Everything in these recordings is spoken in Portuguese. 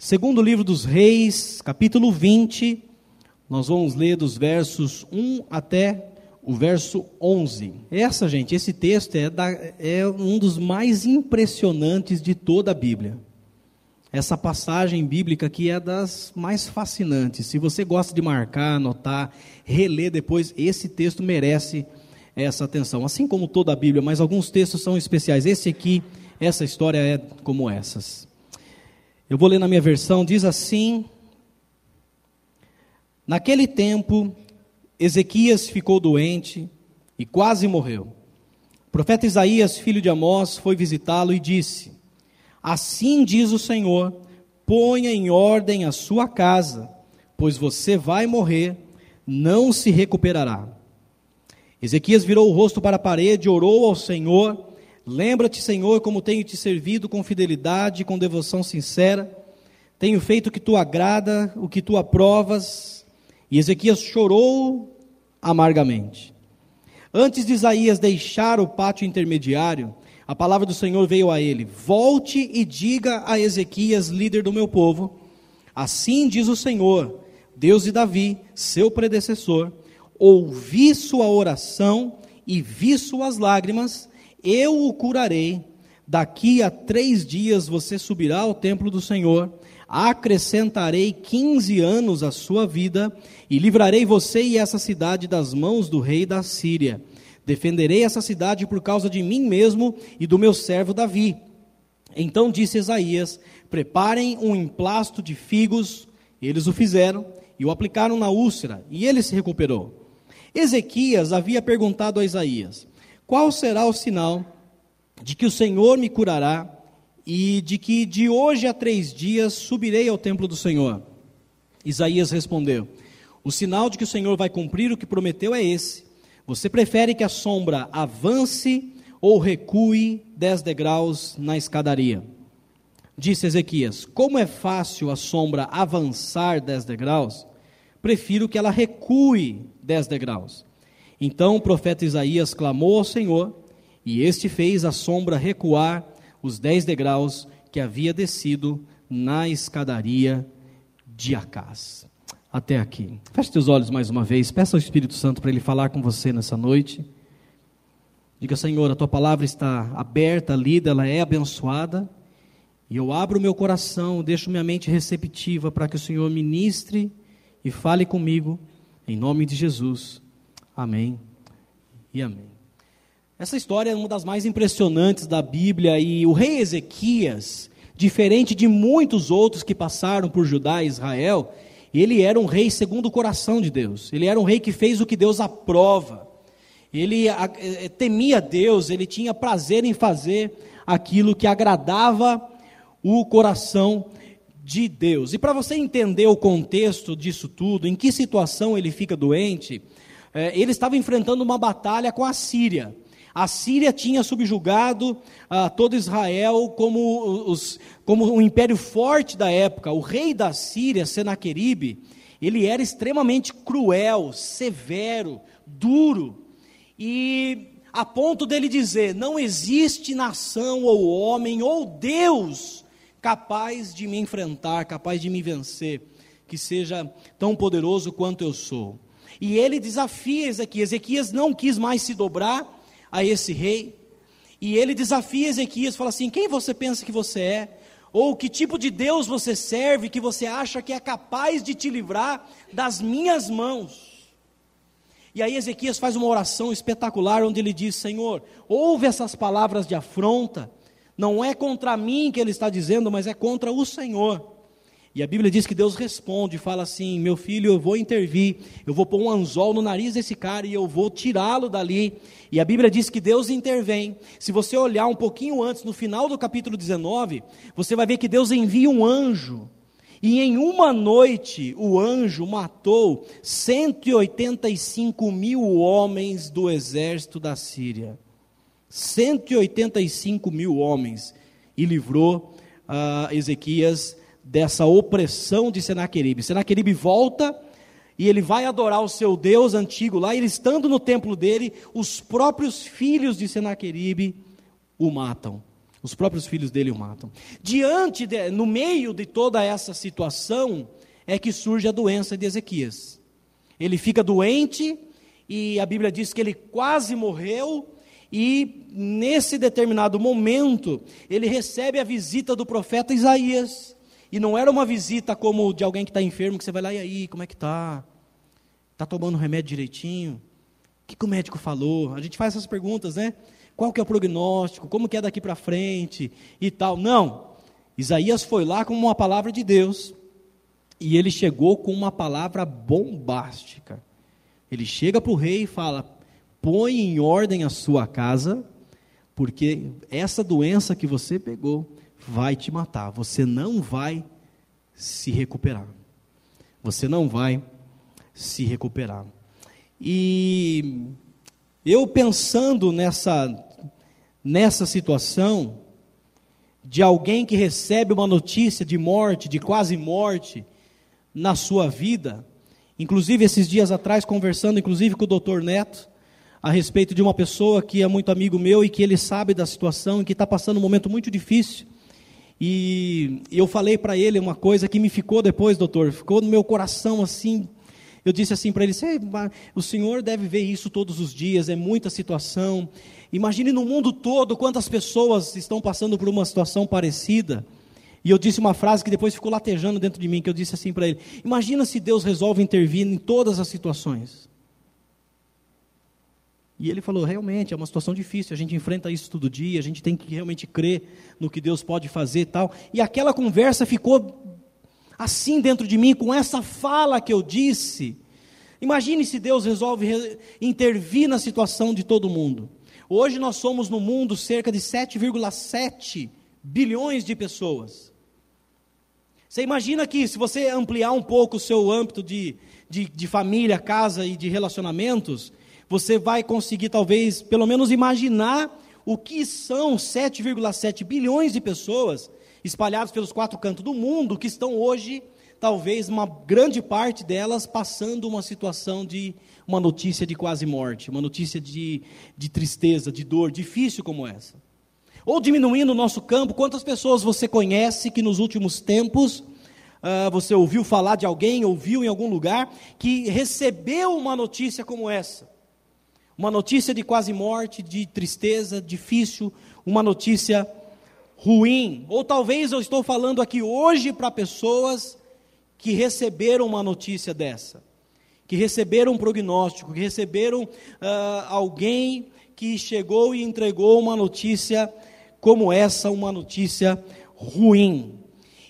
Segundo livro dos Reis, capítulo 20, nós vamos ler dos versos 1 até o verso 11. Essa, gente, esse texto é, da, é um dos mais impressionantes de toda a Bíblia. Essa passagem bíblica aqui é das mais fascinantes. Se você gosta de marcar, anotar, reler depois, esse texto merece essa atenção. Assim como toda a Bíblia, mas alguns textos são especiais. Esse aqui, essa história é como essas. Eu vou ler na minha versão, diz assim: Naquele tempo, Ezequias ficou doente e quase morreu. O profeta Isaías, filho de Amós, foi visitá-lo e disse: Assim diz o Senhor: ponha em ordem a sua casa, pois você vai morrer, não se recuperará. Ezequias virou o rosto para a parede, orou ao Senhor Lembra-te, Senhor, como tenho te servido com fidelidade com devoção sincera. Tenho feito o que tu agrada, o que tu aprovas. E Ezequias chorou amargamente. Antes de Isaías deixar o pátio intermediário, a palavra do Senhor veio a ele: Volte e diga a Ezequias, líder do meu povo: Assim diz o Senhor, Deus de Davi, seu predecessor: Ouvi sua oração e vi suas lágrimas eu o curarei. Daqui a três dias você subirá ao templo do Senhor, acrescentarei quinze anos à sua vida, e livrarei você e essa cidade das mãos do rei da Síria. Defenderei essa cidade por causa de mim mesmo e do meu servo Davi. Então disse Isaías: Preparem um emplasto de figos. Eles o fizeram e o aplicaram na úlcera, e ele se recuperou. Ezequias havia perguntado a Isaías: qual será o sinal de que o Senhor me curará e de que de hoje a três dias subirei ao templo do Senhor? Isaías respondeu: O sinal de que o Senhor vai cumprir o que prometeu é esse. Você prefere que a sombra avance ou recue dez degraus na escadaria? Disse Ezequias: Como é fácil a sombra avançar dez degraus, prefiro que ela recue dez degraus. Então o profeta Isaías clamou ao Senhor, e este fez a sombra recuar os dez degraus que havia descido na escadaria de Acás. Até aqui. Feche seus olhos mais uma vez, peça ao Espírito Santo para ele falar com você nessa noite. Diga, Senhor, a tua palavra está aberta, lida, ela é abençoada. E eu abro meu coração, deixo minha mente receptiva para que o Senhor ministre e fale comigo, em nome de Jesus. Amém e amém. Essa história é uma das mais impressionantes da Bíblia e o rei Ezequias, diferente de muitos outros que passaram por Judá e Israel, ele era um rei segundo o coração de Deus. Ele era um rei que fez o que Deus aprova. Ele eh, temia Deus, ele tinha prazer em fazer aquilo que agradava o coração de Deus. E para você entender o contexto disso tudo, em que situação ele fica doente, é, ele estava enfrentando uma batalha com a Síria. A Síria tinha subjugado ah, todo Israel como, os, como um império forte da época. O rei da Síria, Senaqueribe, ele era extremamente cruel, severo, duro. E a ponto dele dizer: não existe nação ou homem ou Deus capaz de me enfrentar, capaz de me vencer, que seja tão poderoso quanto eu sou. E ele desafia Ezequias. Ezequias não quis mais se dobrar a esse rei. E ele desafia Ezequias, fala assim: quem você pensa que você é? Ou que tipo de Deus você serve que você acha que é capaz de te livrar das minhas mãos? E aí Ezequias faz uma oração espetacular onde ele diz: Senhor, ouve essas palavras de afronta. Não é contra mim que ele está dizendo, mas é contra o Senhor. E a Bíblia diz que Deus responde, fala assim: meu filho, eu vou intervir, eu vou pôr um anzol no nariz desse cara e eu vou tirá-lo dali. E a Bíblia diz que Deus intervém. Se você olhar um pouquinho antes, no final do capítulo 19, você vai ver que Deus envia um anjo. E em uma noite o anjo matou 185 mil homens do exército da Síria. 185 mil homens. E livrou uh, Ezequias dessa opressão de Senaqueribe. Senaqueribe volta e ele vai adorar o seu Deus antigo lá, e ele estando no templo dele, os próprios filhos de Senaqueribe o matam. Os próprios filhos dele o matam. Diante, de, no meio de toda essa situação, é que surge a doença de Ezequias. Ele fica doente e a Bíblia diz que ele quase morreu. E nesse determinado momento, ele recebe a visita do profeta Isaías. E não era uma visita como de alguém que está enfermo, que você vai lá, e aí, como é que está? Está tomando remédio direitinho? O que, que o médico falou? A gente faz essas perguntas, né? Qual que é o prognóstico? Como que é daqui para frente? E tal. Não. Isaías foi lá com uma palavra de Deus. E ele chegou com uma palavra bombástica. Ele chega para o rei e fala: põe em ordem a sua casa, porque essa doença que você pegou vai te matar. Você não vai se recuperar. Você não vai se recuperar. E eu pensando nessa, nessa situação, de alguém que recebe uma notícia de morte, de quase morte, na sua vida, inclusive esses dias atrás, conversando inclusive com o doutor Neto, a respeito de uma pessoa que é muito amigo meu e que ele sabe da situação e que está passando um momento muito difícil. E eu falei para ele uma coisa que me ficou depois, doutor, ficou no meu coração assim, eu disse assim para ele: o senhor deve ver isso todos os dias, é muita situação. Imagine no mundo todo quantas pessoas estão passando por uma situação parecida. E eu disse uma frase que depois ficou latejando dentro de mim, que eu disse assim para ele: Imagina se Deus resolve intervir em todas as situações. E ele falou: realmente, é uma situação difícil, a gente enfrenta isso todo dia, a gente tem que realmente crer no que Deus pode fazer e tal. E aquela conversa ficou assim dentro de mim, com essa fala que eu disse. Imagine se Deus resolve intervir na situação de todo mundo. Hoje nós somos no mundo cerca de 7,7 bilhões de pessoas. Você imagina que se você ampliar um pouco o seu âmbito de, de, de família, casa e de relacionamentos, você vai conseguir talvez, pelo menos imaginar o que são 7,7 bilhões de pessoas espalhados pelos quatro cantos do mundo, que estão hoje, talvez uma grande parte delas, passando uma situação de uma notícia de quase morte, uma notícia de, de tristeza, de dor, difícil como essa. Ou diminuindo o nosso campo, quantas pessoas você conhece que nos últimos tempos uh, você ouviu falar de alguém, ouviu em algum lugar, que recebeu uma notícia como essa? Uma notícia de quase morte, de tristeza, difícil, uma notícia ruim. Ou talvez eu estou falando aqui hoje para pessoas que receberam uma notícia dessa, que receberam um prognóstico, que receberam uh, alguém que chegou e entregou uma notícia como essa, uma notícia ruim.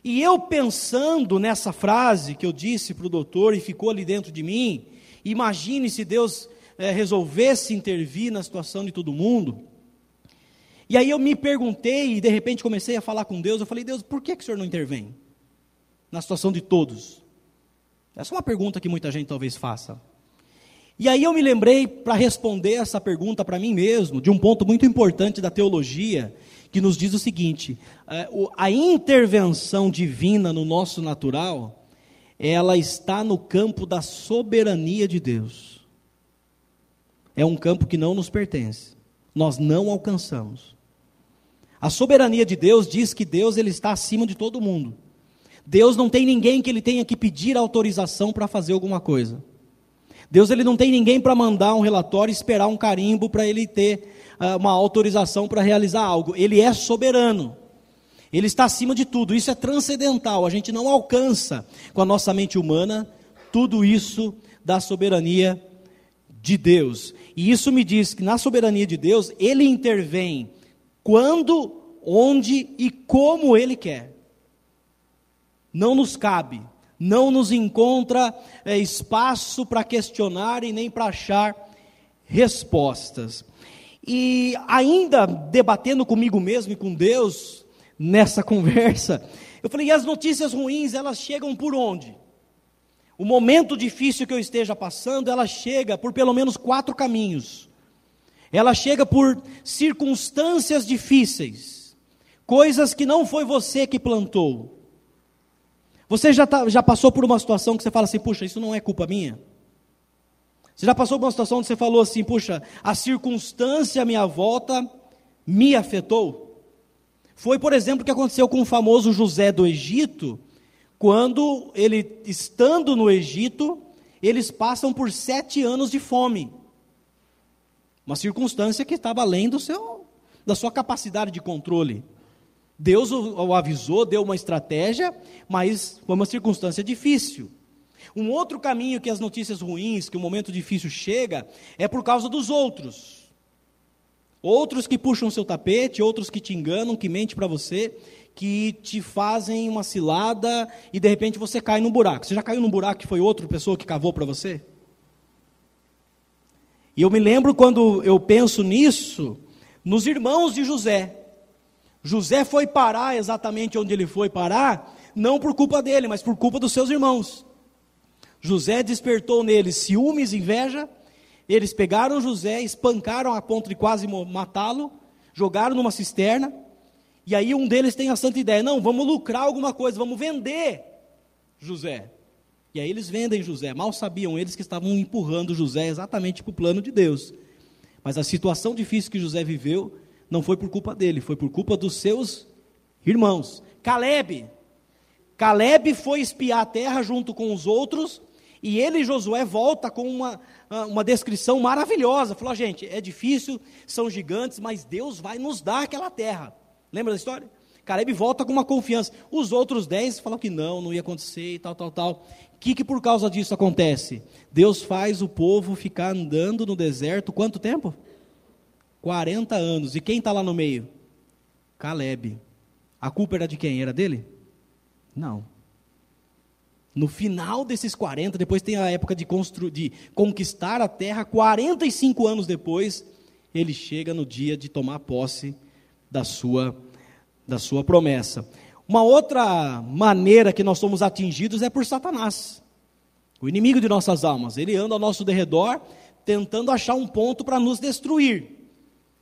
E eu pensando nessa frase que eu disse para o doutor e ficou ali dentro de mim, imagine se Deus eh, resolvesse intervir na situação de todo mundo. E aí eu me perguntei e de repente comecei a falar com Deus. Eu falei, Deus, por que, que o Senhor não intervém na situação de todos? Essa é uma pergunta que muita gente talvez faça. E aí eu me lembrei para responder essa pergunta para mim mesmo, de um ponto muito importante da teologia, que nos diz o seguinte: é, a intervenção divina no nosso natural, ela está no campo da soberania de Deus. É um campo que não nos pertence, nós não alcançamos. A soberania de Deus diz que Deus ele está acima de todo mundo. Deus não tem ninguém que ele tenha que pedir autorização para fazer alguma coisa. Deus ele não tem ninguém para mandar um relatório e esperar um carimbo para ele ter uh, uma autorização para realizar algo. Ele é soberano. Ele está acima de tudo. Isso é transcendental. A gente não alcança com a nossa mente humana tudo isso da soberania de Deus. E isso me diz que na soberania de Deus, ele intervém quando, onde e como Ele quer. Não nos cabe, não nos encontra é, espaço para questionar e nem para achar respostas. E ainda debatendo comigo mesmo e com Deus nessa conversa, eu falei: e as notícias ruins, elas chegam por onde? O momento difícil que eu esteja passando, ela chega por pelo menos quatro caminhos. Ela chega por circunstâncias difíceis, coisas que não foi você que plantou. Você já, tá, já passou por uma situação que você fala assim, puxa, isso não é culpa minha? Você já passou por uma situação onde você falou assim, puxa, a circunstância à minha volta me afetou? Foi, por exemplo, o que aconteceu com o famoso José do Egito, quando ele, estando no Egito, eles passam por sete anos de fome. Uma circunstância que estava além do seu, da sua capacidade de controle. Deus o, avisou, deu uma estratégia, mas foi uma circunstância difícil. Um outro caminho que as notícias ruins, que o momento difícil chega, é por causa dos outros. Outros que puxam seu tapete, outros que te enganam, que mentem para você, que te fazem uma cilada e de repente você cai num buraco. Você já caiu num buraco que foi outra pessoa que cavou para você? E eu me lembro quando eu penso nisso, nos irmãos de José. José foi parar exatamente onde ele foi parar, não por culpa dele, mas por culpa dos seus irmãos. José despertou neles ciúmes, inveja. Eles pegaram José, espancaram a ponto de quase matá-lo, jogaram numa cisterna. E aí um deles tem a santa ideia: não, vamos lucrar alguma coisa, vamos vender José. E aí eles vendem José. Mal sabiam eles que estavam empurrando José exatamente para o plano de Deus. Mas a situação difícil que José viveu não foi por culpa dele, foi por culpa dos seus irmãos. Caleb. Caleb foi espiar a terra junto com os outros, e ele, Josué, volta com uma, uma descrição maravilhosa. Falou, gente, é difícil, são gigantes, mas Deus vai nos dar aquela terra. Lembra da história? Caleb volta com uma confiança. Os outros dez falam que não, não ia acontecer e tal, tal, tal. O que, que por causa disso acontece? Deus faz o povo ficar andando no deserto quanto tempo? 40 anos. E quem está lá no meio? Caleb. A culpa era de quem? Era dele? Não. No final desses 40, depois tem a época de, de conquistar a terra, 45 anos depois, ele chega no dia de tomar posse da sua, da sua promessa. Uma outra maneira que nós somos atingidos é por Satanás, o inimigo de nossas almas. Ele anda ao nosso derredor, tentando achar um ponto para nos destruir.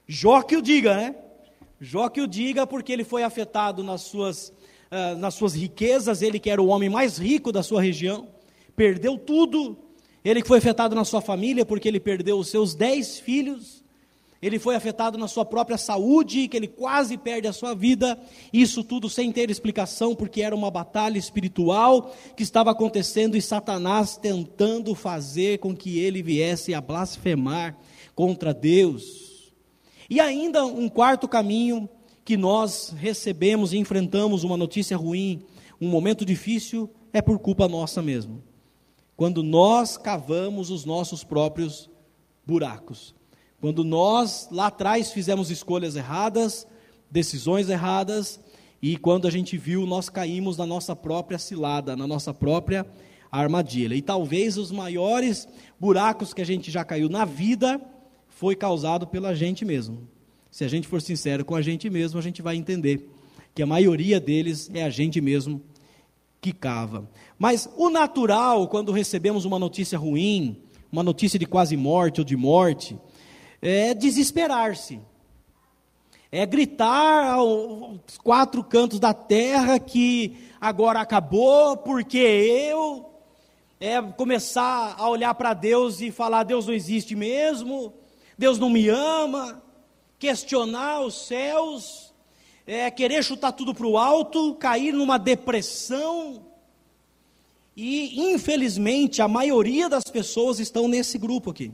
Jó que o diga, né? Jó que o diga porque ele foi afetado nas suas, uh, nas suas riquezas, ele que era o homem mais rico da sua região, perdeu tudo. Ele que foi afetado na sua família porque ele perdeu os seus dez filhos. Ele foi afetado na sua própria saúde, que ele quase perde a sua vida. Isso tudo sem ter explicação, porque era uma batalha espiritual que estava acontecendo e Satanás tentando fazer com que ele viesse a blasfemar contra Deus. E ainda um quarto caminho que nós recebemos e enfrentamos uma notícia ruim, um momento difícil, é por culpa nossa mesmo. Quando nós cavamos os nossos próprios buracos. Quando nós lá atrás fizemos escolhas erradas, decisões erradas, e quando a gente viu, nós caímos na nossa própria cilada, na nossa própria armadilha. E talvez os maiores buracos que a gente já caiu na vida foi causado pela gente mesmo. Se a gente for sincero com a gente mesmo, a gente vai entender que a maioria deles é a gente mesmo que cava. Mas o natural, quando recebemos uma notícia ruim, uma notícia de quase morte ou de morte, é desesperar-se. É gritar aos quatro cantos da terra que agora acabou, porque eu. É começar a olhar para Deus e falar: Deus não existe mesmo, Deus não me ama, questionar os céus, é, querer chutar tudo para o alto, cair numa depressão. E, infelizmente, a maioria das pessoas estão nesse grupo aqui.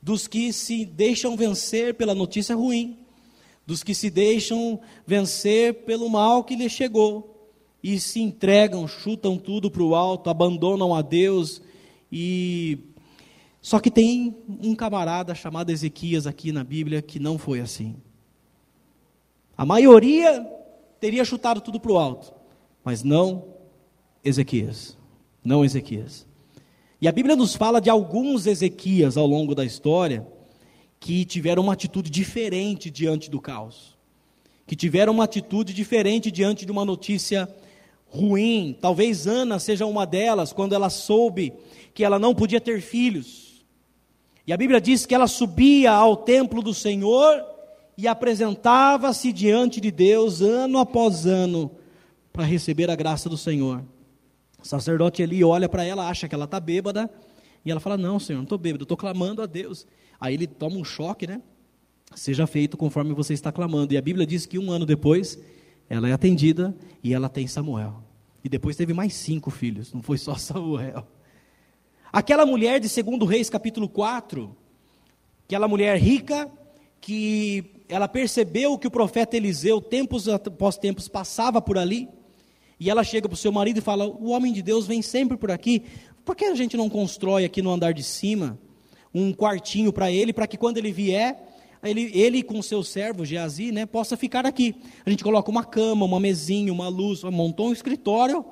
Dos que se deixam vencer pela notícia ruim, dos que se deixam vencer pelo mal que lhe chegou, e se entregam, chutam tudo para o alto, abandonam a Deus e só que tem um camarada chamado Ezequias aqui na Bíblia que não foi assim. A maioria teria chutado tudo para o alto, mas não Ezequias. Não Ezequias. E a Bíblia nos fala de alguns Ezequias ao longo da história que tiveram uma atitude diferente diante do caos, que tiveram uma atitude diferente diante de uma notícia ruim. Talvez Ana seja uma delas, quando ela soube que ela não podia ter filhos. E a Bíblia diz que ela subia ao templo do Senhor e apresentava-se diante de Deus ano após ano para receber a graça do Senhor. O sacerdote ali olha para ela, acha que ela está bêbada, e ela fala: Não, Senhor, não estou bêbada, estou clamando a Deus. Aí ele toma um choque, né? seja feito conforme você está clamando. E a Bíblia diz que um ano depois, ela é atendida e ela tem Samuel. E depois teve mais cinco filhos, não foi só Samuel. Aquela mulher de 2 Reis, capítulo 4, aquela mulher rica, que ela percebeu que o profeta Eliseu, tempos após tempos, passava por ali, e ela chega para o seu marido e fala: O homem de Deus vem sempre por aqui, por que a gente não constrói aqui no andar de cima um quartinho para ele, para que quando ele vier, ele, ele com seu servo Geazi, né, possa ficar aqui. A gente coloca uma cama, uma mesinha, uma luz, montou um escritório,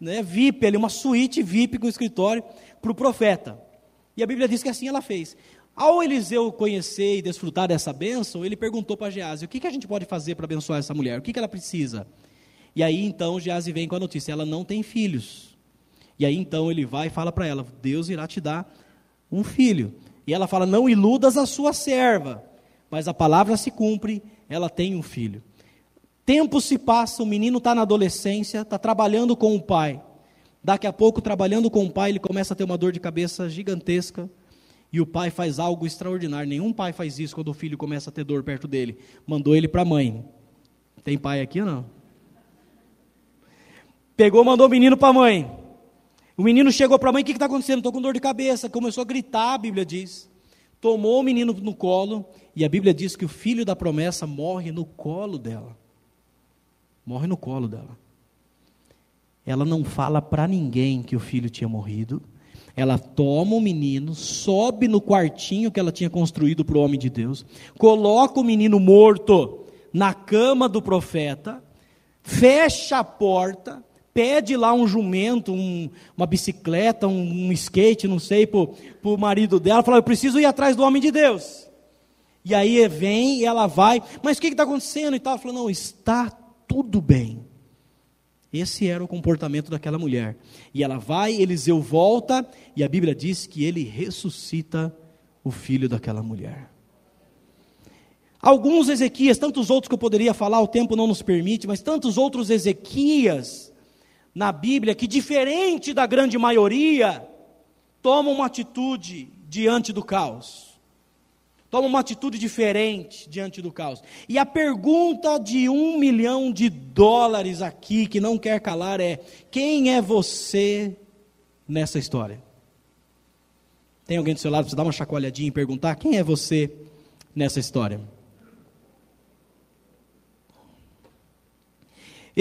né, VIP, ali, uma suíte VIP com escritório para o profeta. E a Bíblia diz que assim ela fez. Ao Eliseu conhecer e desfrutar dessa bênção, ele perguntou para Geazi: o que, que a gente pode fazer para abençoar essa mulher? O que, que ela precisa? E aí então Geazi vem com a notícia: ela não tem filhos. E aí então ele vai e fala para ela: Deus irá te dar um filho. E ela fala: Não iludas a sua serva. Mas a palavra se cumpre, ela tem um filho. Tempo se passa, o menino está na adolescência, está trabalhando com o pai. Daqui a pouco, trabalhando com o pai, ele começa a ter uma dor de cabeça gigantesca. E o pai faz algo extraordinário. Nenhum pai faz isso quando o filho começa a ter dor perto dele. Mandou ele para a mãe. Tem pai aqui ou não? Pegou, mandou o menino para a mãe. O menino chegou para a mãe: O que está acontecendo? Estou com dor de cabeça. Começou a gritar, a Bíblia diz. Tomou o menino no colo. E a Bíblia diz que o filho da promessa morre no colo dela. Morre no colo dela. Ela não fala para ninguém que o filho tinha morrido. Ela toma o menino, sobe no quartinho que ela tinha construído para o homem de Deus, coloca o menino morto na cama do profeta, fecha a porta, pede lá um jumento, um, uma bicicleta, um, um, skate, não sei, para o marido dela, fala: Eu preciso ir atrás do homem de Deus. E aí vem e ela vai, mas o que está acontecendo? E tal, ela falou: Não, está tudo bem. Esse era o comportamento daquela mulher. E ela vai, Eliseu volta, e a Bíblia diz que ele ressuscita o filho daquela mulher. Alguns Ezequias, tantos outros que eu poderia falar, o tempo não nos permite, mas tantos outros Ezequias na Bíblia que, diferente da grande maioria, tomam uma atitude diante do caos toma uma atitude diferente diante do caos. E a pergunta de um milhão de dólares aqui, que não quer calar, é: quem é você nessa história? Tem alguém do seu lado para você dar uma chacoalhadinha e perguntar: quem é você nessa história?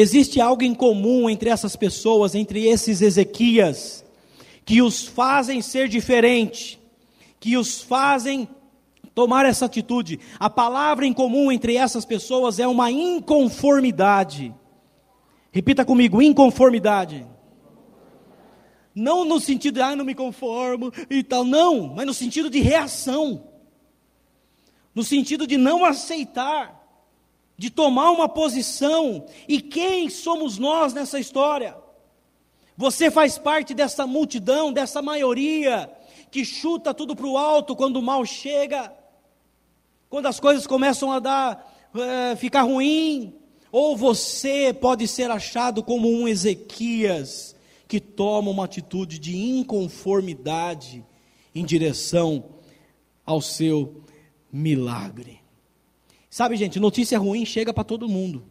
Existe algo em comum entre essas pessoas, entre esses Ezequias, que os fazem ser diferente, que os fazem tomar essa atitude. A palavra em comum entre essas pessoas é uma inconformidade. Repita comigo: inconformidade. Não no sentido de, ah, não me conformo e tal, não, mas no sentido de reação. No sentido de não aceitar, de tomar uma posição. E quem somos nós nessa história? Você faz parte dessa multidão, dessa maioria que chuta tudo para o alto quando o mal chega quando as coisas começam a dar, é, ficar ruim, ou você pode ser achado como um Ezequias que toma uma atitude de inconformidade em direção ao seu milagre. Sabe, gente, notícia ruim chega para todo mundo.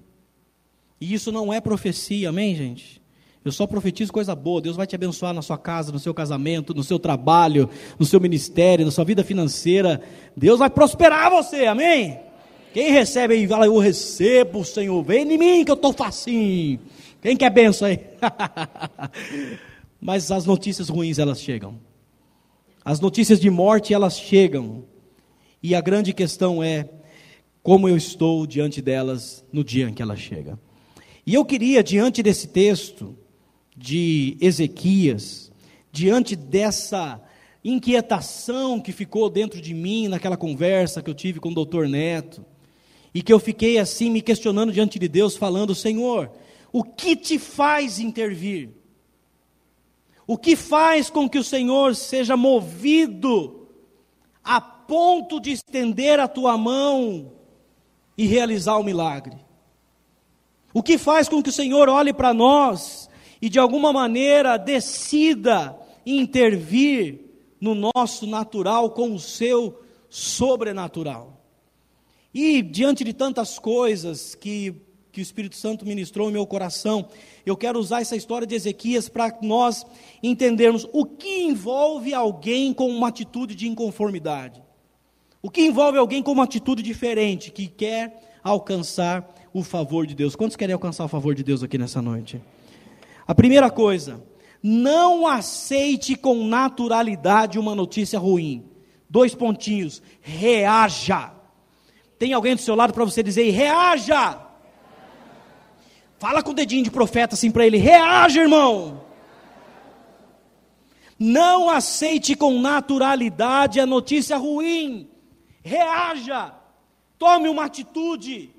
E isso não é profecia, amém, gente? Eu só profetizo coisa boa. Deus vai te abençoar na sua casa, no seu casamento, no seu trabalho, no seu ministério, na sua vida financeira. Deus vai prosperar você, amém? Quem recebe aí, fala, eu recebo, Senhor. Vem em mim que eu estou facinho. Quem quer benção aí? Mas as notícias ruins, elas chegam. As notícias de morte, elas chegam. E a grande questão é como eu estou diante delas no dia em que elas chegam. E eu queria, diante desse texto, de Ezequias, diante dessa inquietação que ficou dentro de mim naquela conversa que eu tive com o doutor Neto, e que eu fiquei assim me questionando diante de Deus, falando: Senhor, o que te faz intervir? O que faz com que o Senhor seja movido a ponto de estender a tua mão e realizar o milagre? O que faz com que o Senhor olhe para nós e de alguma maneira decida intervir no nosso natural com o seu sobrenatural. E diante de tantas coisas que, que o Espírito Santo ministrou no meu coração, eu quero usar essa história de Ezequias para nós entendermos o que envolve alguém com uma atitude de inconformidade. O que envolve alguém com uma atitude diferente, que quer alcançar o favor de Deus. Quantos querem alcançar o favor de Deus aqui nessa noite? A primeira coisa, não aceite com naturalidade uma notícia ruim. Dois pontinhos, reaja. Tem alguém do seu lado para você dizer, reaja. Fala com o dedinho de profeta assim para ele, reaja, irmão. Não aceite com naturalidade a notícia ruim. Reaja. Tome uma atitude.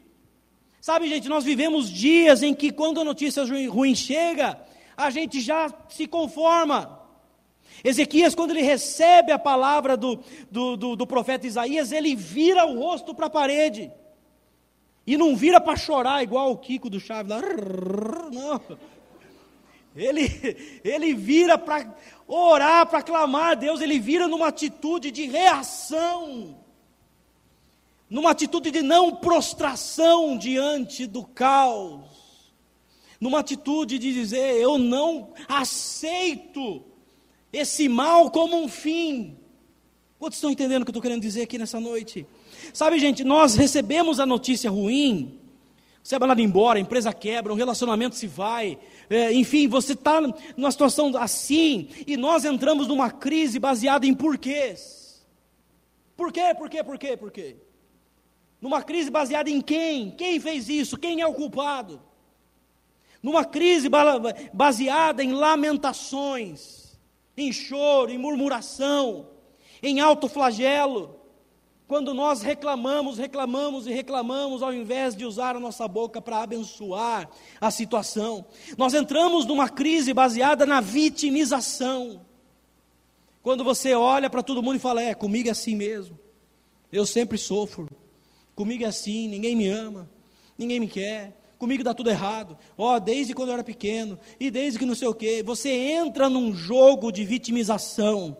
Sabe, gente, nós vivemos dias em que quando a notícia ruim chega, a gente já se conforma. Ezequias, quando ele recebe a palavra do, do, do, do profeta Isaías, ele vira o rosto para a parede. E não vira para chorar igual o Kiko do Chaves lá. Não. Ele, ele vira para orar, para clamar a Deus, ele vira numa atitude de reação numa atitude de não prostração diante do caos, numa atitude de dizer: eu não aceito esse mal como um fim. Quantos estão entendendo o que eu estou querendo dizer aqui nessa noite? Sabe, gente, nós recebemos a notícia ruim, você é mandado embora, a empresa quebra, um relacionamento se vai, é, enfim, você está numa situação assim, e nós entramos numa crise baseada em porquês. Por quê, por quê, por quê, por quê? Numa crise baseada em quem? Quem fez isso? Quem é o culpado? Numa crise baseada em lamentações, em choro, em murmuração, em alto flagelo. Quando nós reclamamos, reclamamos e reclamamos, ao invés de usar a nossa boca para abençoar a situação, nós entramos numa crise baseada na vitimização. Quando você olha para todo mundo e fala: É, comigo é assim mesmo, eu sempre sofro, Comigo é assim, ninguém me ama, ninguém me quer, comigo dá tudo errado. Ó, oh, desde quando eu era pequeno, e desde que não sei o quê. Você entra num jogo de vitimização.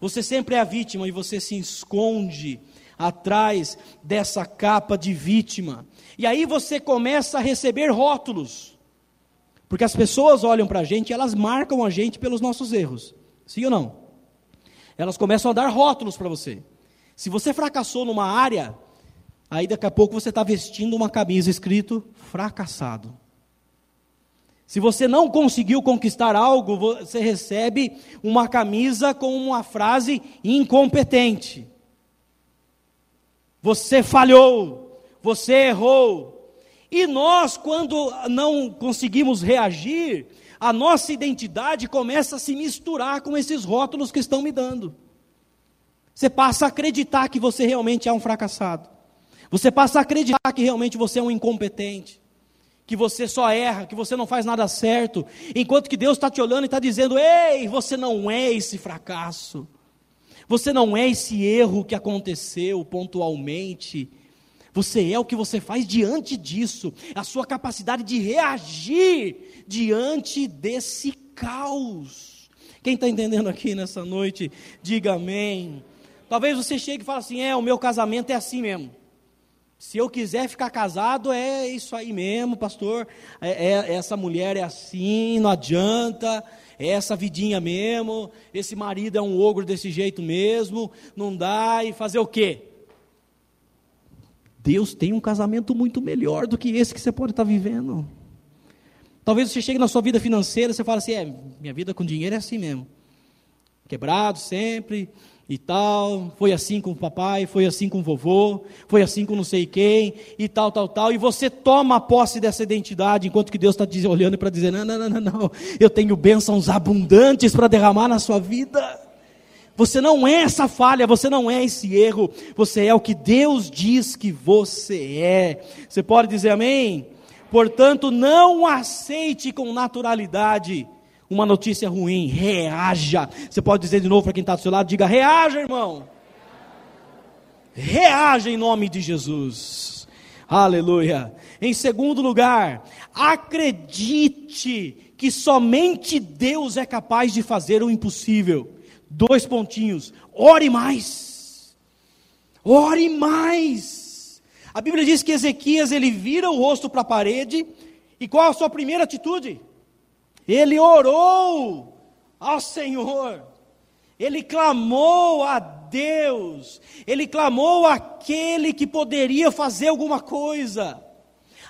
Você sempre é a vítima e você se esconde atrás dessa capa de vítima. E aí você começa a receber rótulos. Porque as pessoas olham para a gente, elas marcam a gente pelos nossos erros. Sim ou não? Elas começam a dar rótulos para você. Se você fracassou numa área, Aí daqui a pouco você está vestindo uma camisa escrito fracassado. Se você não conseguiu conquistar algo, você recebe uma camisa com uma frase incompetente. Você falhou, você errou. E nós, quando não conseguimos reagir, a nossa identidade começa a se misturar com esses rótulos que estão me dando. Você passa a acreditar que você realmente é um fracassado. Você passa a acreditar que realmente você é um incompetente, que você só erra, que você não faz nada certo, enquanto que Deus está te olhando e está dizendo: ei, você não é esse fracasso, você não é esse erro que aconteceu pontualmente. Você é o que você faz diante disso, a sua capacidade de reagir diante desse caos. Quem está entendendo aqui nessa noite, diga amém. Talvez você chegue e fale assim: é, o meu casamento é assim mesmo. Se eu quiser ficar casado, é isso aí mesmo, pastor. É, é, essa mulher é assim, não adianta. É essa vidinha mesmo. Esse marido é um ogro desse jeito mesmo. Não dá. E fazer o quê? Deus tem um casamento muito melhor do que esse que você pode estar vivendo. Talvez você chegue na sua vida financeira e você fale assim: é, minha vida com dinheiro é assim mesmo. Quebrado sempre, e tal, foi assim com o papai, foi assim com o vovô, foi assim com não sei quem, e tal, tal, tal, e você toma posse dessa identidade, enquanto que Deus está olhando para dizer: não, não, não, não, não, eu tenho bênçãos abundantes para derramar na sua vida. Você não é essa falha, você não é esse erro, você é o que Deus diz que você é. Você pode dizer amém? Portanto, não aceite com naturalidade uma notícia ruim, reaja. Você pode dizer de novo para quem está do seu lado: diga, reaja, irmão. Reaja em nome de Jesus. Aleluia. Em segundo lugar, acredite que somente Deus é capaz de fazer o impossível. Dois pontinhos. Ore mais. Ore mais. A Bíblia diz que Ezequias ele vira o rosto para a parede e qual a sua primeira atitude? Ele orou ao Senhor. Ele clamou a Deus. Ele clamou aquele que poderia fazer alguma coisa.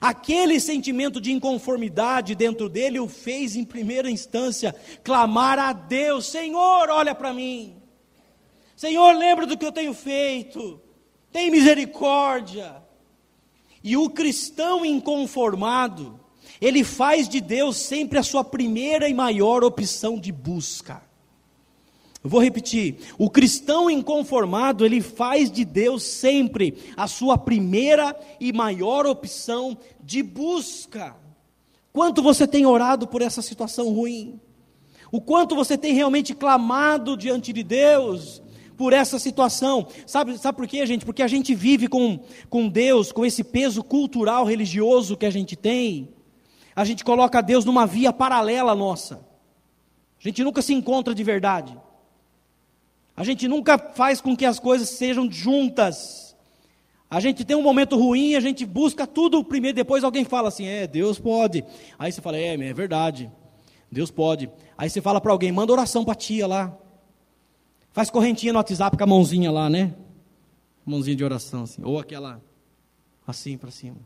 Aquele sentimento de inconformidade dentro dele o fez, em primeira instância, clamar a Deus: Senhor, olha para mim. Senhor, lembra do que eu tenho feito. Tem misericórdia. E o cristão inconformado, ele faz de Deus sempre a sua primeira e maior opção de busca. Eu vou repetir: o cristão inconformado, ele faz de Deus sempre a sua primeira e maior opção de busca. Quanto você tem orado por essa situação ruim? O quanto você tem realmente clamado diante de Deus por essa situação? Sabe, sabe por quê, gente? Porque a gente vive com, com Deus, com esse peso cultural, religioso que a gente tem. A gente coloca Deus numa via paralela nossa. A gente nunca se encontra de verdade. A gente nunca faz com que as coisas sejam juntas. A gente tem um momento ruim, a gente busca tudo primeiro, depois alguém fala assim: é, Deus pode. Aí você fala: é, é verdade, Deus pode. Aí você fala para alguém: manda oração para a tia lá. Faz correntinha no WhatsApp com a mãozinha lá, né? Mãozinha de oração, assim. Ou aquela, assim para cima.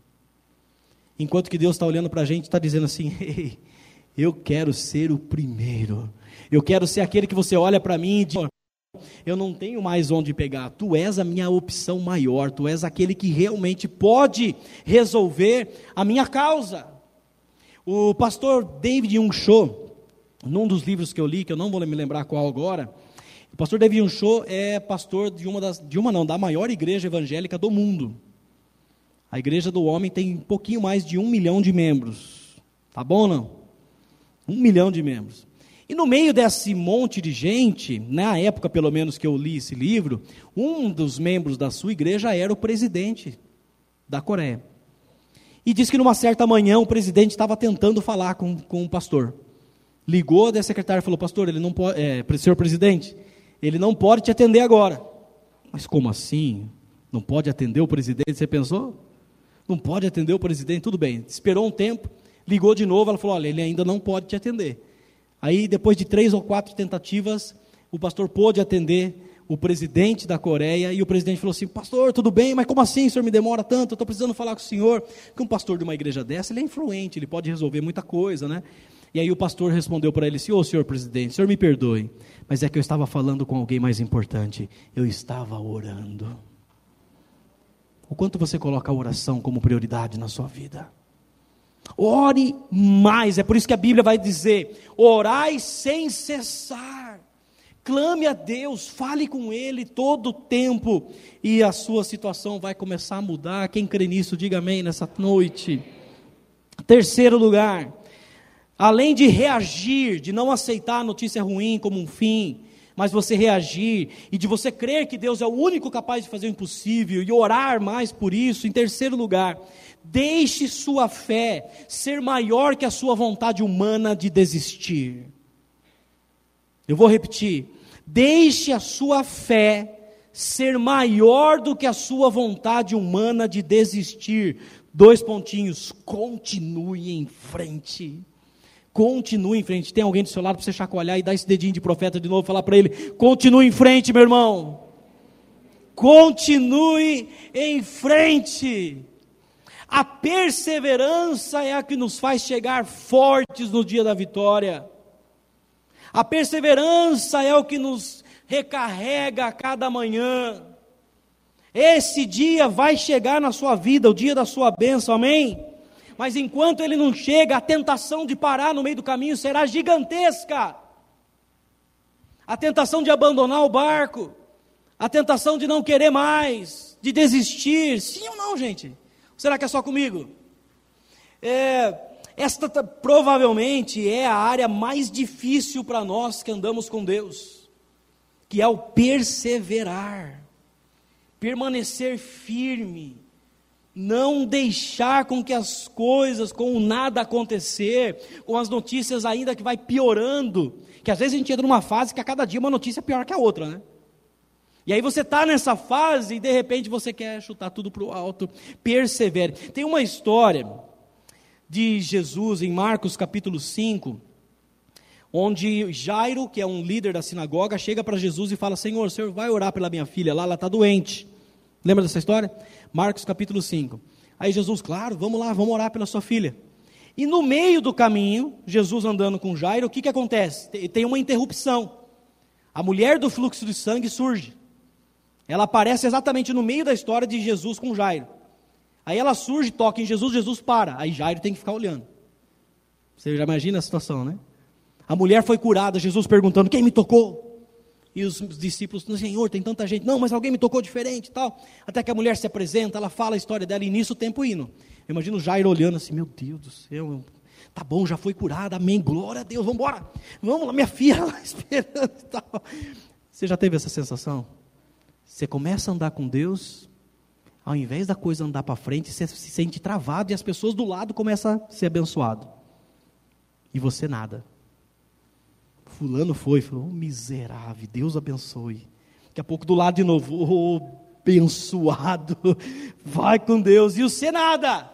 Enquanto que Deus está olhando para a gente, está dizendo assim: Ei, eu quero ser o primeiro. Eu quero ser aquele que você olha para mim e diz: eu não tenho mais onde pegar. Tu és a minha opção maior. Tu és aquele que realmente pode resolver a minha causa. O pastor David Uncho, num dos livros que eu li, que eu não vou me lembrar qual agora, o pastor David Uncho é pastor de uma das, de uma não, da maior igreja evangélica do mundo. A igreja do homem tem um pouquinho mais de um milhão de membros. Tá bom ou não? Um milhão de membros. E no meio desse monte de gente, na época pelo menos que eu li esse livro, um dos membros da sua igreja era o presidente da Coreia. E disse que numa certa manhã o presidente estava tentando falar com, com o pastor. Ligou da secretária e falou: Pastor, ele não pode, é, senhor presidente, ele não pode te atender agora. Mas como assim? Não pode atender o presidente? Você pensou? Não pode atender o presidente? Tudo bem. Esperou um tempo, ligou de novo, ela falou: Olha, ele ainda não pode te atender. Aí, depois de três ou quatro tentativas, o pastor pôde atender o presidente da Coreia, e o presidente falou assim: Pastor, tudo bem, mas como assim o senhor me demora tanto? Eu estou precisando falar com o senhor. Porque um pastor de uma igreja dessa, ele é influente, ele pode resolver muita coisa, né? E aí o pastor respondeu para ele assim: senhor presidente, senhor me perdoe, mas é que eu estava falando com alguém mais importante, eu estava orando. O quanto você coloca a oração como prioridade na sua vida? Ore mais, é por isso que a Bíblia vai dizer: orai sem cessar. Clame a Deus, fale com Ele todo o tempo, e a sua situação vai começar a mudar. Quem crê nisso, diga amém nessa noite. Terceiro lugar, além de reagir, de não aceitar a notícia ruim como um fim, mas você reagir e de você crer que Deus é o único capaz de fazer o impossível e orar mais por isso, em terceiro lugar, Deixe sua fé ser maior que a sua vontade humana de desistir. Eu vou repetir. Deixe a sua fé ser maior do que a sua vontade humana de desistir. Dois pontinhos. Continue em frente. Continue em frente. Tem alguém do seu lado para você chacoalhar e dar esse dedinho de profeta de novo, falar para ele: continue em frente, meu irmão. Continue em frente. A perseverança é a que nos faz chegar fortes no dia da vitória. A perseverança é o que nos recarrega a cada manhã. Esse dia vai chegar na sua vida, o dia da sua bênção, amém? Mas enquanto ele não chega, a tentação de parar no meio do caminho será gigantesca. A tentação de abandonar o barco, a tentação de não querer mais, de desistir. Sim ou não, gente? Será que é só comigo? É, esta provavelmente é a área mais difícil para nós que andamos com Deus, que é o perseverar, permanecer firme, não deixar com que as coisas, com o nada acontecer, com as notícias ainda que vai piorando, que às vezes a gente entra numa fase que a cada dia uma notícia é pior que a outra, né? E aí você está nessa fase e de repente você quer chutar tudo para o alto. Persevere. Tem uma história de Jesus em Marcos capítulo 5, onde Jairo, que é um líder da sinagoga, chega para Jesus e fala: Senhor, o senhor vai orar pela minha filha lá, ela está doente. Lembra dessa história? Marcos capítulo 5. Aí Jesus, claro, vamos lá, vamos orar pela sua filha. E no meio do caminho, Jesus andando com Jairo, o que, que acontece? Tem uma interrupção. A mulher do fluxo de sangue surge. Ela aparece exatamente no meio da história de Jesus com Jairo. Aí ela surge, toca em Jesus, Jesus para. Aí Jairo tem que ficar olhando. Você já imagina a situação, né? A mulher foi curada, Jesus perguntando: quem me tocou? E os discípulos, Senhor, tem tanta gente. Não, mas alguém me tocou diferente tal. Até que a mulher se apresenta, ela fala a história dela e nisso o tempo indo. Eu imagino Jairo olhando assim: Meu Deus do céu, tá bom, já foi curada, amém, glória a Deus, vamos embora. Vamos lá, minha filha lá esperando e tal. Você já teve essa sensação? Você começa a andar com Deus, ao invés da coisa andar para frente, você se sente travado e as pessoas do lado começam a ser abençoado. E você nada. Fulano foi, falou, oh, miserável, Deus abençoe. Daqui a pouco do lado de novo, oh, abençoado, vai com Deus. E você nada.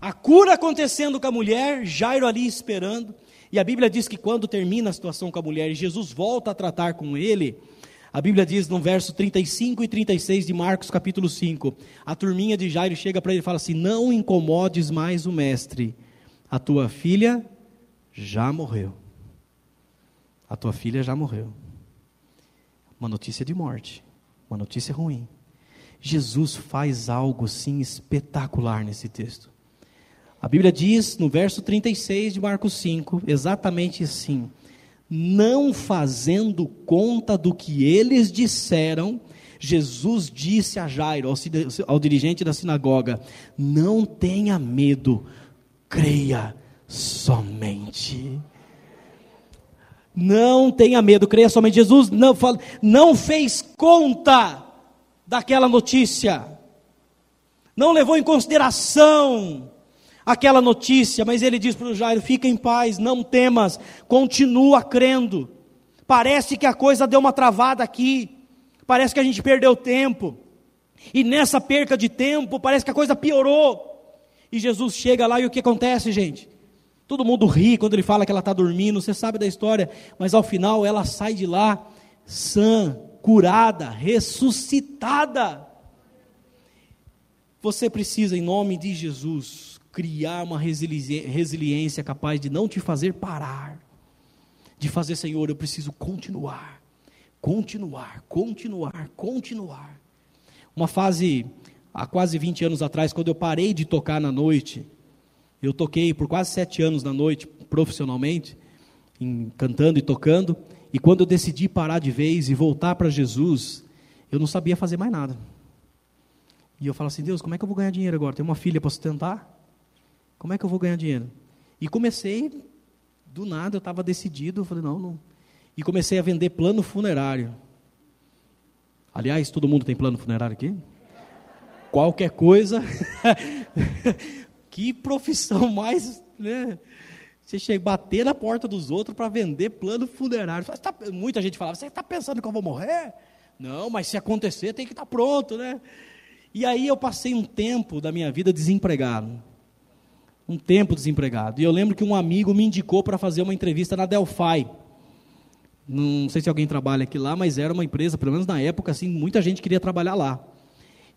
A cura acontecendo com a mulher, Jairo ali esperando. E a Bíblia diz que quando termina a situação com a mulher Jesus volta a tratar com ele, a Bíblia diz no verso 35 e 36 de Marcos capítulo 5, a turminha de Jairo chega para ele e fala assim: Não incomodes mais o mestre, a tua filha já morreu. A tua filha já morreu. Uma notícia de morte, uma notícia ruim. Jesus faz algo sim espetacular nesse texto. A Bíblia diz no verso 36 de Marcos 5, exatamente assim: não fazendo conta do que eles disseram, Jesus disse a Jairo, ao, ao dirigente da sinagoga: Não tenha medo, creia somente. Não tenha medo, creia somente. Jesus não, não fez conta daquela notícia, não levou em consideração aquela notícia, mas ele diz para o Jairo: fica em paz, não temas, continua crendo. Parece que a coisa deu uma travada aqui, parece que a gente perdeu tempo, e nessa perca de tempo, parece que a coisa piorou. E Jesus chega lá e o que acontece, gente? Todo mundo ri quando ele fala que ela está dormindo, você sabe da história, mas ao final ela sai de lá sã, curada, ressuscitada. Você precisa, em nome de Jesus, criar uma resiliência capaz de não te fazer parar, de fazer, Senhor, eu preciso continuar, continuar, continuar, continuar. Uma fase, há quase 20 anos atrás, quando eu parei de tocar na noite, eu toquei por quase sete anos na noite, profissionalmente, em, cantando e tocando, e quando eu decidi parar de vez e voltar para Jesus, eu não sabia fazer mais nada. E eu falo assim, Deus, como é que eu vou ganhar dinheiro agora? Tenho uma filha para sustentar? Como é que eu vou ganhar dinheiro? E comecei, do nada, eu estava decidido, eu falei, não, não. E comecei a vender plano funerário. Aliás, todo mundo tem plano funerário aqui? Qualquer coisa. que profissão mais. Né? Você chega bater na porta dos outros para vender plano funerário. Tá, muita gente falava, você está pensando que eu vou morrer? Não, mas se acontecer tem que estar tá pronto, né? E aí eu passei um tempo da minha vida desempregado um tempo desempregado. E eu lembro que um amigo me indicou para fazer uma entrevista na Delphi. Não sei se alguém trabalha aqui lá, mas era uma empresa, pelo menos na época, assim, muita gente queria trabalhar lá.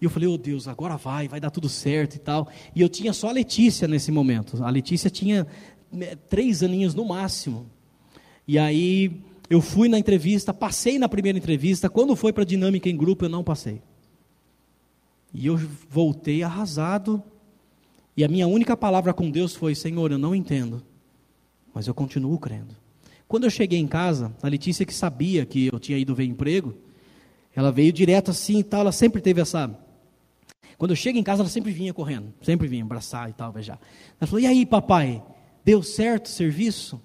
E eu falei, oh Deus, agora vai, vai dar tudo certo e tal. E eu tinha só a Letícia nesse momento. A Letícia tinha né, três aninhos no máximo. E aí eu fui na entrevista, passei na primeira entrevista. Quando foi para a dinâmica em grupo, eu não passei. E eu voltei arrasado, e a minha única palavra com Deus foi: Senhor, eu não entendo, mas eu continuo crendo. Quando eu cheguei em casa, a Letícia, que sabia que eu tinha ido ver emprego, ela veio direto assim e tal, ela sempre teve essa. Quando eu chego em casa, ela sempre vinha correndo, sempre vinha abraçar e tal, beijar. Ela falou: E aí, papai, deu certo o serviço?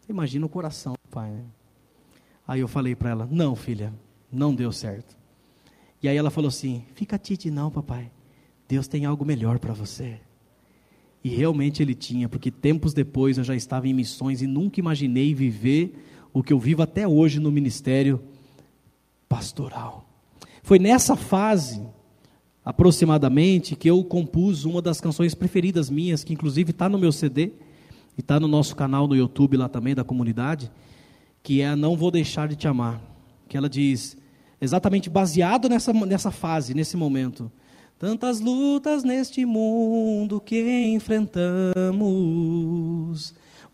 Você imagina o coração do pai, né? Aí eu falei para ela: Não, filha, não deu certo. E aí ela falou assim: Fica tite, não, papai. Deus tem algo melhor para você. E realmente ele tinha, porque tempos depois eu já estava em missões e nunca imaginei viver o que eu vivo até hoje no ministério pastoral. Foi nessa fase, aproximadamente, que eu compus uma das canções preferidas minhas, que inclusive está no meu CD e está no nosso canal no YouTube lá também da comunidade, que é Não Vou Deixar de Te Amar. Que ela diz, exatamente baseado nessa, nessa fase, nesse momento. Tantas lutas neste mundo que enfrentamos,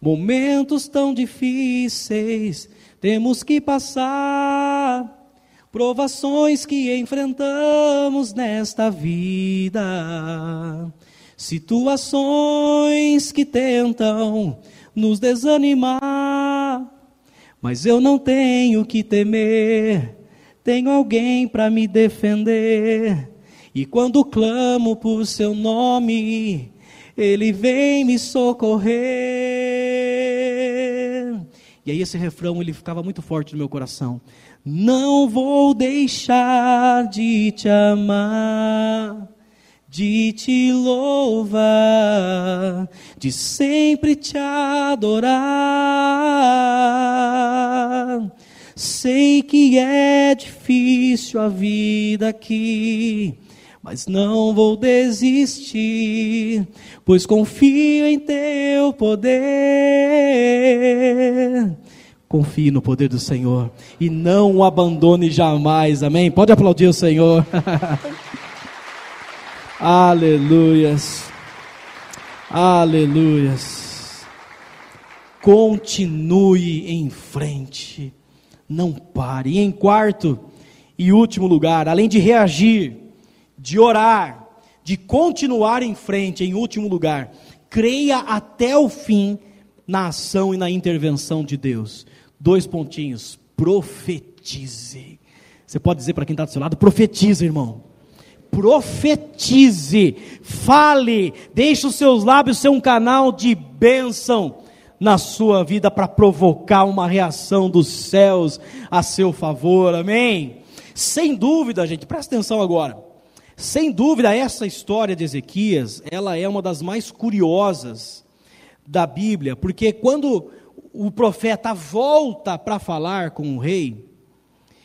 momentos tão difíceis temos que passar, provações que enfrentamos nesta vida, situações que tentam nos desanimar, mas eu não tenho que temer, tenho alguém para me defender. E quando clamo por seu nome, ele vem me socorrer. E aí esse refrão ele ficava muito forte no meu coração. Não vou deixar de te amar, de te louvar, de sempre te adorar. Sei que é difícil a vida aqui, mas não vou desistir, pois confio em teu poder. Confie no poder do Senhor e não o abandone jamais, amém? Pode aplaudir o Senhor. Aleluias, aleluias. Continue em frente, não pare. E em quarto e último lugar, além de reagir, de orar, de continuar em frente, em último lugar, creia até o fim na ação e na intervenção de Deus. Dois pontinhos. Profetize. Você pode dizer para quem está do seu lado: profetize, irmão. Profetize, fale, deixe os seus lábios ser um canal de bênção na sua vida para provocar uma reação dos céus a seu favor, amém? Sem dúvida, gente, presta atenção agora. Sem dúvida, essa história de Ezequias, ela é uma das mais curiosas da Bíblia, porque quando o profeta volta para falar com o rei,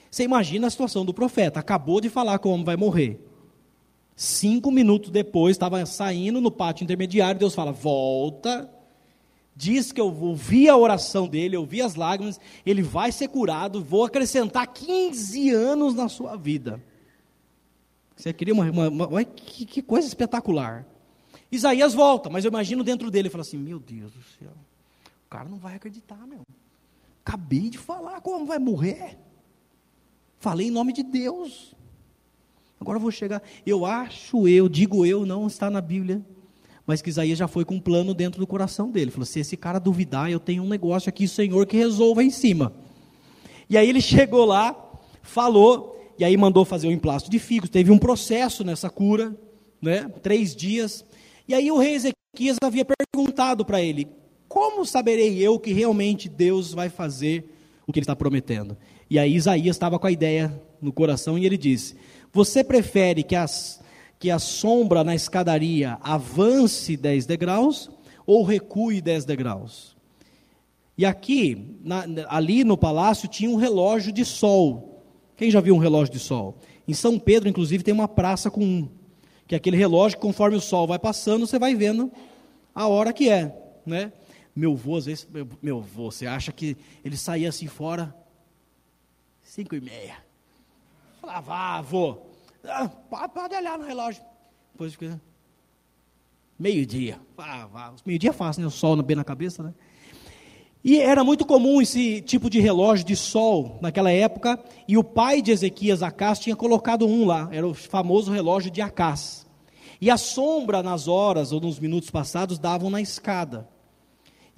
você imagina a situação do profeta, acabou de falar como vai morrer. Cinco minutos depois, estava saindo no pátio intermediário, Deus fala: volta, diz que eu ouvi a oração dele, eu ouvi as lágrimas, ele vai ser curado, vou acrescentar 15 anos na sua vida. Você queria uma. uma, uma que, que, coisa espetacular. Isaías volta, mas eu imagino dentro dele e fala assim: Meu Deus do céu, o cara não vai acreditar, meu. Acabei de falar como vai morrer. Falei em nome de Deus. Agora eu vou chegar. Eu acho eu, digo eu, não está na Bíblia. Mas que Isaías já foi com um plano dentro do coração dele. Falou: se esse cara duvidar, eu tenho um negócio aqui, Senhor, que resolva em cima. E aí ele chegou lá, falou, e aí mandou fazer o um emplasto de figos. Teve um processo nessa cura, né? três dias. E aí o rei Ezequias havia perguntado para ele: Como saberei eu que realmente Deus vai fazer o que ele está prometendo? E aí Isaías estava com a ideia no coração e ele disse: Você prefere que, as, que a sombra na escadaria avance 10 degraus ou recue 10 degraus? E aqui, na, ali no palácio, tinha um relógio de sol quem já viu um relógio de sol? Em São Pedro, inclusive, tem uma praça com um, que é aquele relógio que conforme o sol vai passando, você vai vendo a hora que é, né? Meu avô, às vezes, meu, meu avô, você acha que ele saía assim fora, cinco e meia. Falava, ah, avô, ah, pode olhar no relógio. Depois, meio-dia. Meio-dia é fácil, né? O sol bem na cabeça, né? E era muito comum esse tipo de relógio de sol naquela época, e o pai de Ezequias, Acás, tinha colocado um lá, era o famoso relógio de Acás. E a sombra nas horas ou nos minutos passados davam na escada.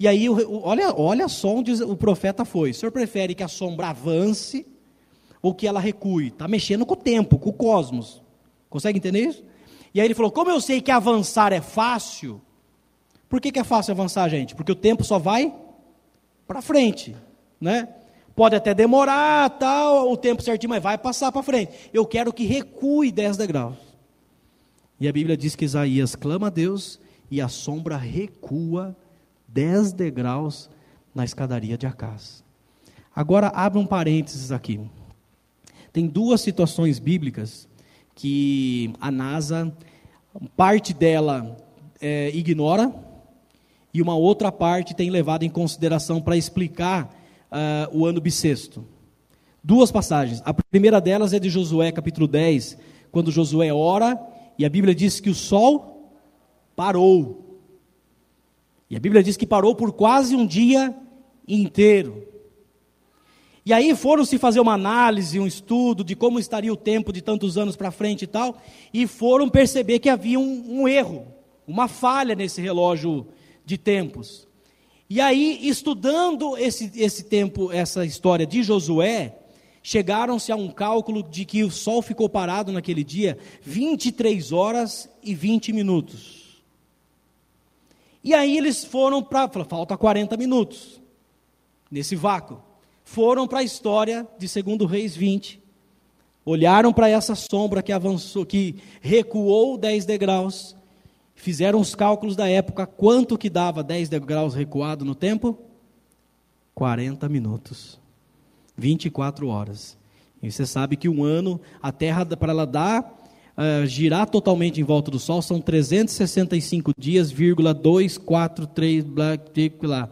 E aí, olha, olha só onde o profeta foi. O senhor prefere que a sombra avance ou que ela recue? Está mexendo com o tempo, com o cosmos. Consegue entender isso? E aí ele falou: Como eu sei que avançar é fácil, por que, que é fácil avançar, gente? Porque o tempo só vai para frente, né? Pode até demorar, tal, o tempo certinho, mas vai passar para frente. Eu quero que recue 10 degraus. E a Bíblia diz que Isaías clama a Deus e a sombra recua 10 degraus na escadaria de Acás. Agora, abre um parênteses aqui. Tem duas situações bíblicas que a NASA, parte dela é, ignora, e uma outra parte tem levado em consideração para explicar uh, o ano bissexto. Duas passagens. A primeira delas é de Josué, capítulo 10, quando Josué ora, e a Bíblia diz que o sol parou. E a Bíblia diz que parou por quase um dia inteiro. E aí foram se fazer uma análise, um estudo de como estaria o tempo de tantos anos para frente e tal, e foram perceber que havia um, um erro, uma falha nesse relógio de tempos. E aí, estudando esse, esse tempo, essa história de Josué, chegaram-se a um cálculo de que o sol ficou parado naquele dia 23 horas e 20 minutos. E aí eles foram para. Falta 40 minutos nesse vácuo foram para a história de Segundo Reis 20. Olharam para essa sombra que avançou, que recuou 10 degraus, fizeram os cálculos da época, quanto que dava 10 degraus recuado no tempo? 40 minutos. 24 horas. E você sabe que um ano, a Terra, para ela dar, uh, girar totalmente em volta do Sol, são 365 dias, vírgula 243, blá, blá,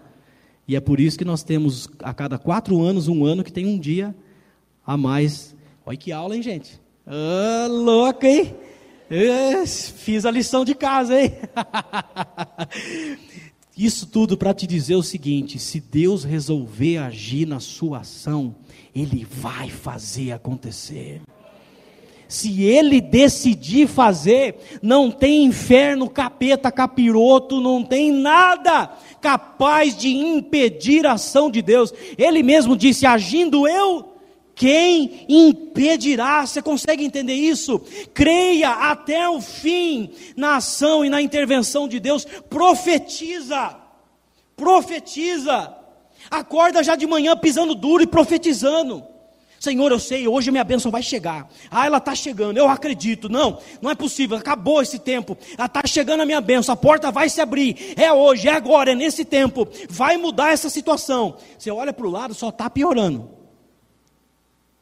e é por isso que nós temos a cada quatro anos um ano que tem um dia a mais. Olha que aula, hein, gente? Louca, hein? Fiz a lição de casa, hein? Isso tudo para te dizer o seguinte: se Deus resolver agir na sua ação, Ele vai fazer acontecer. Se ele decidir fazer, não tem inferno, capeta, capiroto, não tem nada capaz de impedir a ação de Deus. Ele mesmo disse: agindo eu, quem impedirá? Você consegue entender isso? Creia até o fim na ação e na intervenção de Deus. Profetiza, profetiza. Acorda já de manhã pisando duro e profetizando. Senhor, eu sei, hoje minha bênção vai chegar. Ah, ela está chegando, eu acredito. Não, não é possível, acabou esse tempo. Está chegando a minha bênção, a porta vai se abrir. É hoje, é agora, é nesse tempo. Vai mudar essa situação. Você olha para o lado, só está piorando.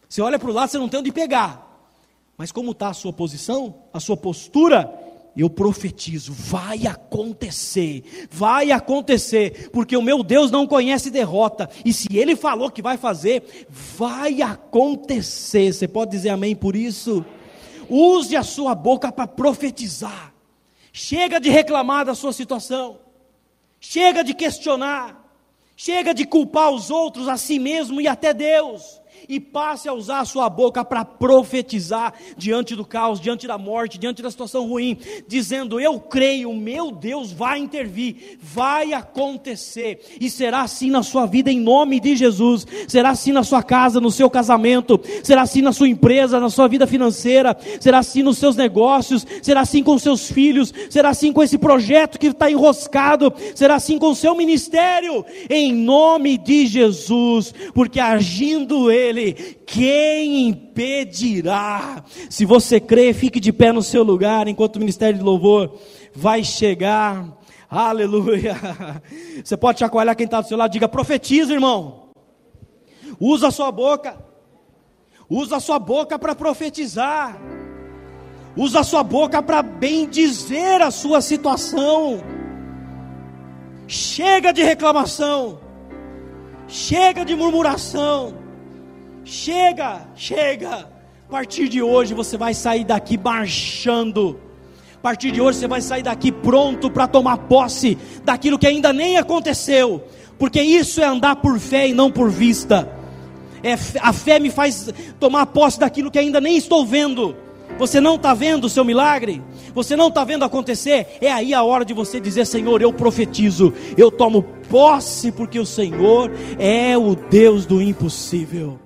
Você olha para o lado, você não tem onde pegar. Mas como está a sua posição, a sua postura, eu profetizo, vai acontecer, vai acontecer, porque o meu Deus não conhece derrota, e se Ele falou que vai fazer, vai acontecer. Você pode dizer amém por isso? Use a sua boca para profetizar. Chega de reclamar da sua situação, chega de questionar, chega de culpar os outros, a si mesmo e até Deus e passe a usar a sua boca para profetizar diante do caos, diante da morte, diante da situação ruim, dizendo: Eu creio, meu Deus vai intervir, vai acontecer, e será assim na sua vida em nome de Jesus, será assim na sua casa, no seu casamento, será assim na sua empresa, na sua vida financeira, será assim nos seus negócios, será assim com seus filhos, será assim com esse projeto que está enroscado, será assim com o seu ministério, em nome de Jesus, porque agindo Ele, ele: Quem impedirá? Se você crê, fique de pé no seu lugar enquanto o ministério de louvor vai chegar. Aleluia. Você pode chacoalhar quem está do seu lado, diga: profetiza, irmão. Usa a sua boca. Usa a sua boca para profetizar. Usa a sua boca para bendizer a sua situação. Chega de reclamação. Chega de murmuração. Chega, chega. A partir de hoje você vai sair daqui marchando. A partir de hoje você vai sair daqui pronto para tomar posse daquilo que ainda nem aconteceu. Porque isso é andar por fé e não por vista. É, a fé me faz tomar posse daquilo que ainda nem estou vendo. Você não está vendo o seu milagre? Você não está vendo acontecer? É aí a hora de você dizer: Senhor, eu profetizo, eu tomo posse, porque o Senhor é o Deus do impossível.